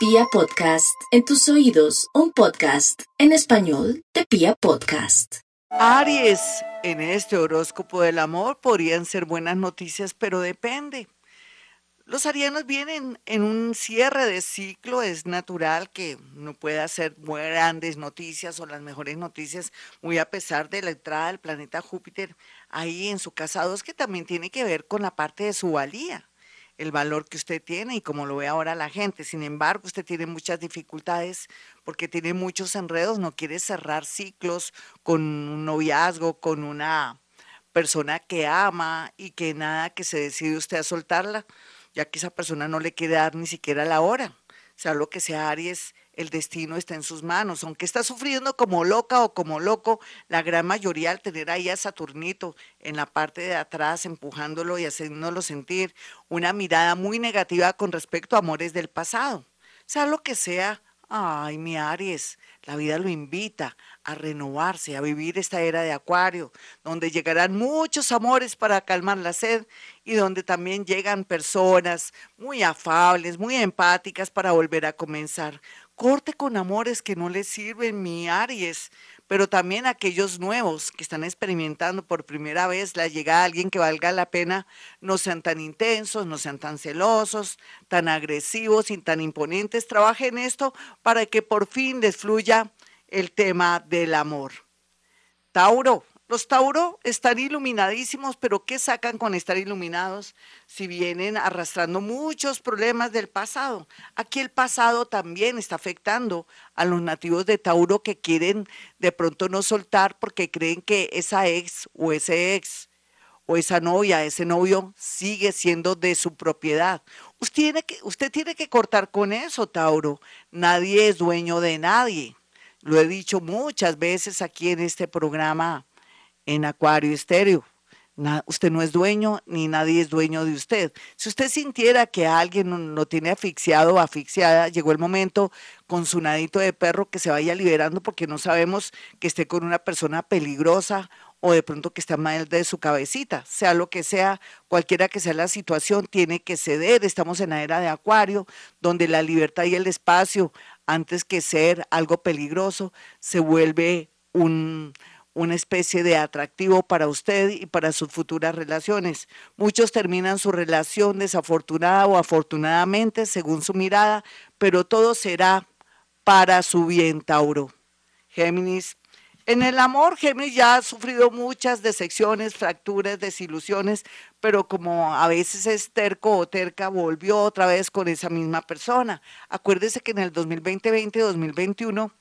Pia Podcast, en tus oídos, un podcast en español de Pia Podcast. Aries, en este horóscopo del amor podrían ser buenas noticias, pero depende. Los arianos vienen en un cierre de ciclo, es natural que no pueda ser grandes noticias o las mejores noticias, muy a pesar de la entrada del planeta Júpiter ahí en su casa 2, que también tiene que ver con la parte de su valía el valor que usted tiene y como lo ve ahora la gente. Sin embargo, usted tiene muchas dificultades porque tiene muchos enredos, no quiere cerrar ciclos con un noviazgo, con una persona que ama y que nada que se decide usted a soltarla, ya que esa persona no le quiere dar ni siquiera la hora. Sea lo que sea Aries, el destino está en sus manos. Aunque está sufriendo como loca o como loco, la gran mayoría al tener ahí a Saturnito en la parte de atrás, empujándolo y haciéndolo sentir una mirada muy negativa con respecto a amores del pasado. Sea lo que sea, ay, mi Aries, la vida lo invita a renovarse, a vivir esta era de Acuario, donde llegarán muchos amores para calmar la sed y donde también llegan personas muy afables, muy empáticas para volver a comenzar. Corte con amores que no le sirven, mi Aries, pero también aquellos nuevos que están experimentando por primera vez la llegada de alguien que valga la pena, no sean tan intensos, no sean tan celosos, tan agresivos y tan imponentes. Trabajen esto para que por fin les fluya el tema del amor. Tauro, los Tauro están iluminadísimos, pero ¿qué sacan con estar iluminados si vienen arrastrando muchos problemas del pasado? Aquí el pasado también está afectando a los nativos de Tauro que quieren de pronto no soltar porque creen que esa ex o ese ex o esa novia, ese novio sigue siendo de su propiedad. Usted tiene que, usted tiene que cortar con eso, Tauro. Nadie es dueño de nadie. Lo he dicho muchas veces aquí en este programa en Acuario Estéreo. usted no es dueño ni nadie es dueño de usted. Si usted sintiera que alguien lo tiene asfixiado o asfixiada, llegó el momento con su nadito de perro que se vaya liberando porque no sabemos que esté con una persona peligrosa o de pronto que está mal de su cabecita. Sea lo que sea, cualquiera que sea la situación, tiene que ceder. Estamos en la era de Acuario, donde la libertad y el espacio, antes que ser algo peligroso, se vuelve un, una especie de atractivo para usted y para sus futuras relaciones. Muchos terminan su relación desafortunada o afortunadamente, según su mirada, pero todo será para su bien, Tauro. Géminis. En el amor, Géminis ya ha sufrido muchas decepciones, fracturas, desilusiones, pero como a veces es terco o terca, volvió otra vez con esa misma persona. Acuérdese que en el 2020-2021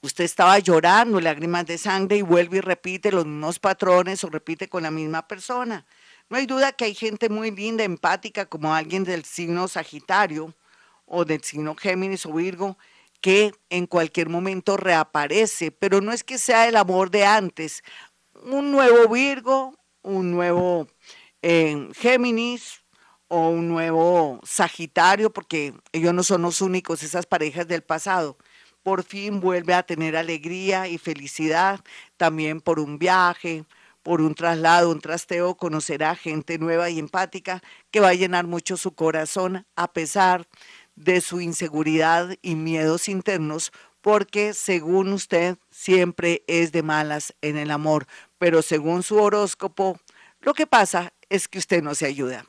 usted estaba llorando lágrimas de sangre y vuelve y repite los mismos patrones o repite con la misma persona. No hay duda que hay gente muy linda, empática, como alguien del signo Sagitario o del signo Géminis o Virgo, que en cualquier momento reaparece, pero no es que sea el amor de antes. Un nuevo Virgo, un nuevo eh, Géminis o un nuevo Sagitario, porque ellos no son los únicos, esas parejas del pasado por fin vuelve a tener alegría y felicidad, también por un viaje, por un traslado, un trasteo, conocerá gente nueva y empática que va a llenar mucho su corazón a pesar de su inseguridad y miedos internos, porque según usted siempre es de malas en el amor, pero según su horóscopo, lo que pasa es que usted no se ayuda.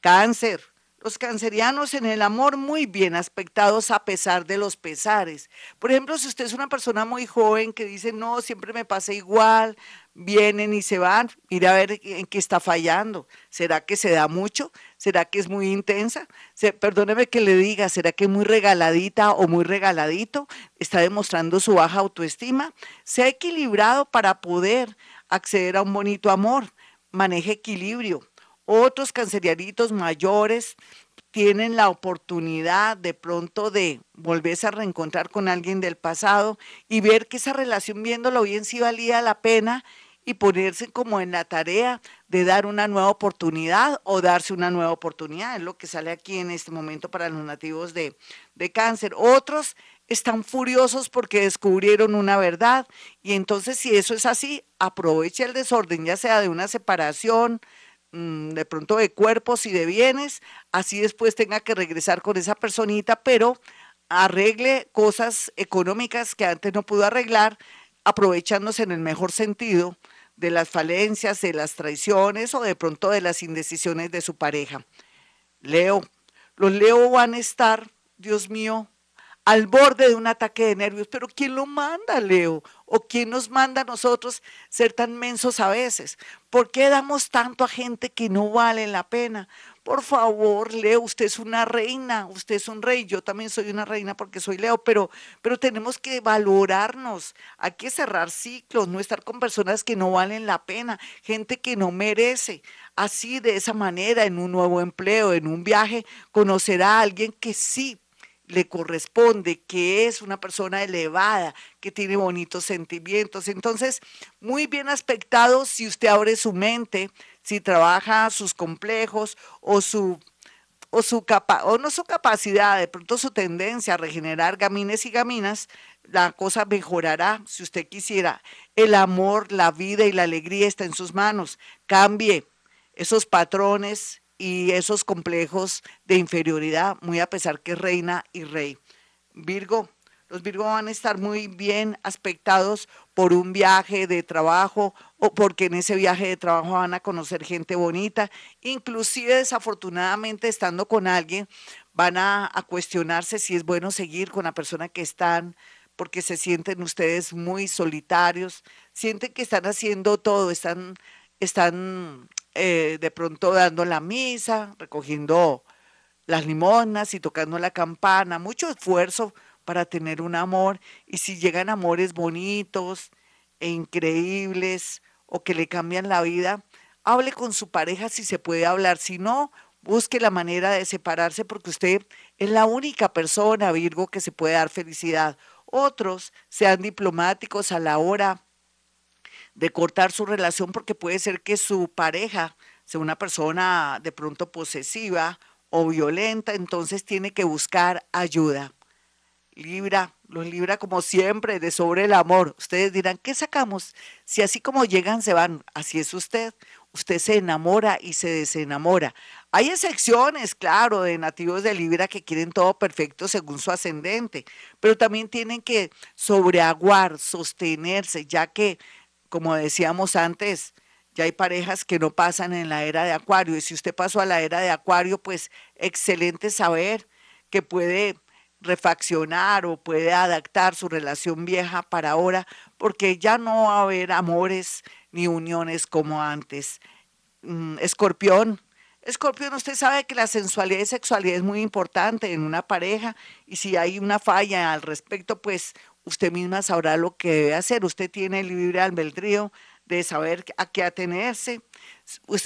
Cáncer los cancerianos en el amor muy bien aspectados a pesar de los pesares. Por ejemplo, si usted es una persona muy joven que dice, no, siempre me pasa igual, vienen y se van, mira a ver en qué está fallando. ¿Será que se da mucho? ¿Será que es muy intensa? perdóneme que le diga, ¿será que es muy regaladita o muy regaladito? ¿Está demostrando su baja autoestima? Sea equilibrado para poder acceder a un bonito amor. Maneje equilibrio otros cancerianitos mayores tienen la oportunidad de pronto de volverse a reencontrar con alguien del pasado y ver que esa relación viéndolo bien sí valía la pena y ponerse como en la tarea de dar una nueva oportunidad o darse una nueva oportunidad. Es lo que sale aquí en este momento para los nativos de, de cáncer. Otros están furiosos porque descubrieron una verdad y entonces si eso es así, aproveche el desorden, ya sea de una separación, de pronto de cuerpos y de bienes, así después tenga que regresar con esa personita, pero arregle cosas económicas que antes no pudo arreglar, aprovechándose en el mejor sentido de las falencias, de las traiciones o de pronto de las indecisiones de su pareja. Leo, los Leo van a estar, Dios mío, al borde de un ataque de nervios, pero ¿quién lo manda, Leo? ¿O quién nos manda a nosotros ser tan mensos a veces? ¿Por qué damos tanto a gente que no vale la pena? Por favor, Leo, usted es una reina, usted es un rey, yo también soy una reina porque soy Leo, pero, pero tenemos que valorarnos, hay que cerrar ciclos, no estar con personas que no valen la pena, gente que no merece. Así, de esa manera, en un nuevo empleo, en un viaje, conocerá a alguien que sí le corresponde, que es una persona elevada, que tiene bonitos sentimientos. Entonces, muy bien aspectado si usted abre su mente, si trabaja sus complejos o su o su capa o no su capacidad, de pronto su tendencia a regenerar gamines y gaminas, la cosa mejorará si usted quisiera. El amor, la vida y la alegría está en sus manos. Cambie esos patrones y esos complejos de inferioridad, muy a pesar que es reina y rey. Virgo, los Virgo van a estar muy bien aspectados por un viaje de trabajo o porque en ese viaje de trabajo van a conocer gente bonita. Inclusive desafortunadamente estando con alguien van a, a cuestionarse si es bueno seguir con la persona que están porque se sienten ustedes muy solitarios, sienten que están haciendo todo, están, están eh, de pronto dando la misa, recogiendo las limonas y tocando la campana, mucho esfuerzo para tener un amor y si llegan amores bonitos e increíbles o que le cambian la vida, hable con su pareja si se puede hablar, si no, busque la manera de separarse porque usted es la única persona, Virgo, que se puede dar felicidad. Otros sean diplomáticos a la hora de cortar su relación porque puede ser que su pareja sea una persona de pronto posesiva o violenta, entonces tiene que buscar ayuda. Libra, los Libra como siempre, de sobre el amor. Ustedes dirán, ¿qué sacamos? Si así como llegan, se van. Así es usted. Usted se enamora y se desenamora. Hay excepciones, claro, de nativos de Libra que quieren todo perfecto según su ascendente, pero también tienen que sobreaguar, sostenerse, ya que, como decíamos antes, ya hay parejas que no pasan en la era de Acuario. Y si usted pasó a la era de Acuario, pues excelente saber que puede refaccionar o puede adaptar su relación vieja para ahora, porque ya no va a haber amores ni uniones como antes. Mm, escorpión. Escorpión, usted sabe que la sensualidad y sexualidad es muy importante en una pareja y si hay una falla al respecto, pues usted misma sabrá lo que debe hacer. Usted tiene el libre albedrío de saber a qué atenerse.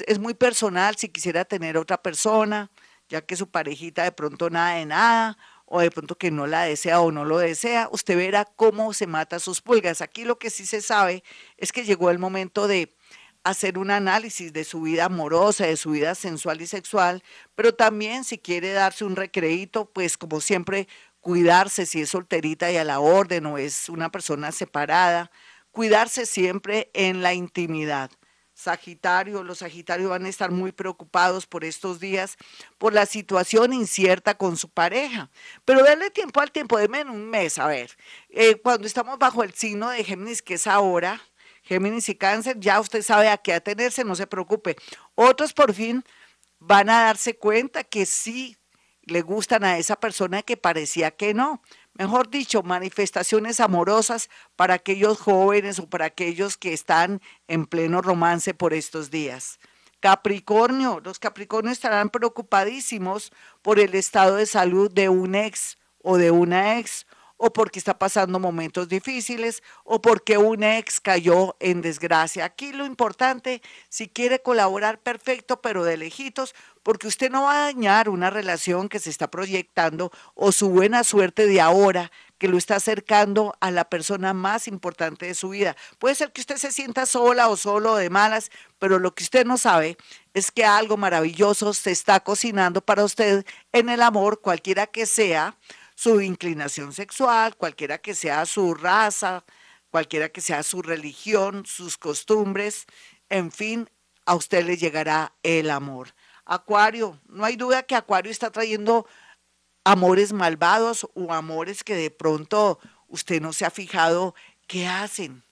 Es muy personal si quisiera tener otra persona, ya que su parejita de pronto nada de nada o de pronto que no la desea o no lo desea, usted verá cómo se mata sus pulgas. Aquí lo que sí se sabe es que llegó el momento de hacer un análisis de su vida amorosa, de su vida sensual y sexual, pero también si quiere darse un recreito, pues como siempre, cuidarse si es solterita y a la orden o es una persona separada, cuidarse siempre en la intimidad. Sagitario, los Sagitarios van a estar muy preocupados por estos días, por la situación incierta con su pareja. Pero darle tiempo al tiempo, denme un mes, a ver. Eh, cuando estamos bajo el signo de Géminis, que es ahora, Géminis y Cáncer, ya usted sabe a qué atenerse, no se preocupe. Otros por fin van a darse cuenta que sí le gustan a esa persona que parecía que no mejor dicho, manifestaciones amorosas para aquellos jóvenes o para aquellos que están en pleno romance por estos días. Capricornio, los Capricornios estarán preocupadísimos por el estado de salud de un ex o de una ex o porque está pasando momentos difíciles o porque un ex cayó en desgracia. Aquí lo importante, si quiere colaborar, perfecto, pero de lejitos, porque usted no va a dañar una relación que se está proyectando o su buena suerte de ahora que lo está acercando a la persona más importante de su vida. Puede ser que usted se sienta sola o solo de malas, pero lo que usted no sabe es que algo maravilloso se está cocinando para usted en el amor, cualquiera que sea, su inclinación sexual, cualquiera que sea su raza, cualquiera que sea su religión, sus costumbres, en fin, a usted le llegará el amor. Acuario, no hay duda que Acuario está trayendo amores malvados o amores que de pronto usted no se ha fijado qué hacen,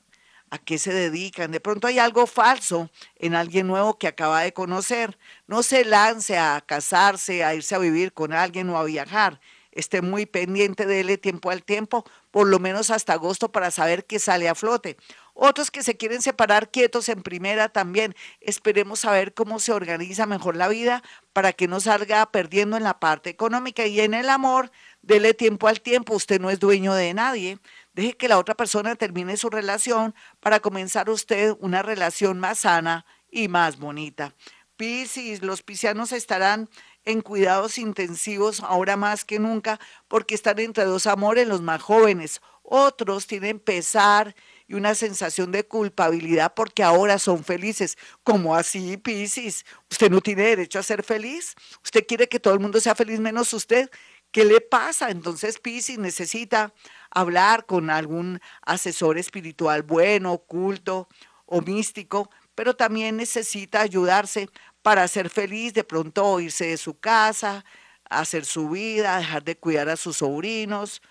a qué se dedican. De pronto hay algo falso en alguien nuevo que acaba de conocer. No se lance a casarse, a irse a vivir con alguien o a viajar. Esté muy pendiente, dele tiempo al tiempo, por lo menos hasta agosto para saber qué sale a flote. Otros que se quieren separar quietos en primera también. Esperemos a ver cómo se organiza mejor la vida para que no salga perdiendo en la parte económica y en el amor. Dele tiempo al tiempo. Usted no es dueño de nadie. Deje que la otra persona termine su relación para comenzar usted una relación más sana y más bonita. Piscis, los piscianos estarán en cuidados intensivos ahora más que nunca porque están entre dos amores los más jóvenes. Otros tienen pesar y una sensación de culpabilidad porque ahora son felices. ¿Cómo así, Piscis? ¿Usted no tiene derecho a ser feliz? ¿Usted quiere que todo el mundo sea feliz menos usted? ¿Qué le pasa? Entonces Piscis necesita hablar con algún asesor espiritual bueno, oculto o místico, pero también necesita ayudarse para ser feliz, de pronto irse de su casa, hacer su vida, dejar de cuidar a sus sobrinos,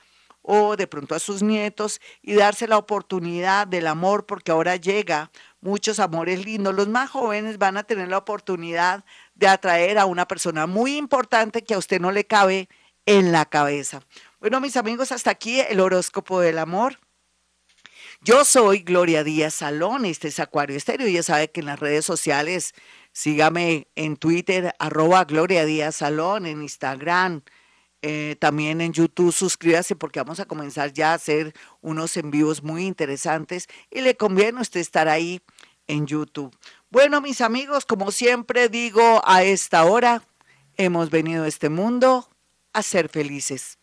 o de pronto a sus nietos y darse la oportunidad del amor porque ahora llega muchos amores lindos. Los más jóvenes van a tener la oportunidad de atraer a una persona muy importante que a usted no le cabe en la cabeza. Bueno, mis amigos, hasta aquí el horóscopo del amor. Yo soy Gloria Díaz Salón, este es Acuario Estéreo. Ya sabe que en las redes sociales, sígame en Twitter, arroba Gloria Díaz Salón, en Instagram, eh, también en YouTube suscríbase porque vamos a comenzar ya a hacer unos envíos muy interesantes y le conviene a usted estar ahí en YouTube. Bueno, mis amigos, como siempre digo a esta hora, hemos venido a este mundo a ser felices.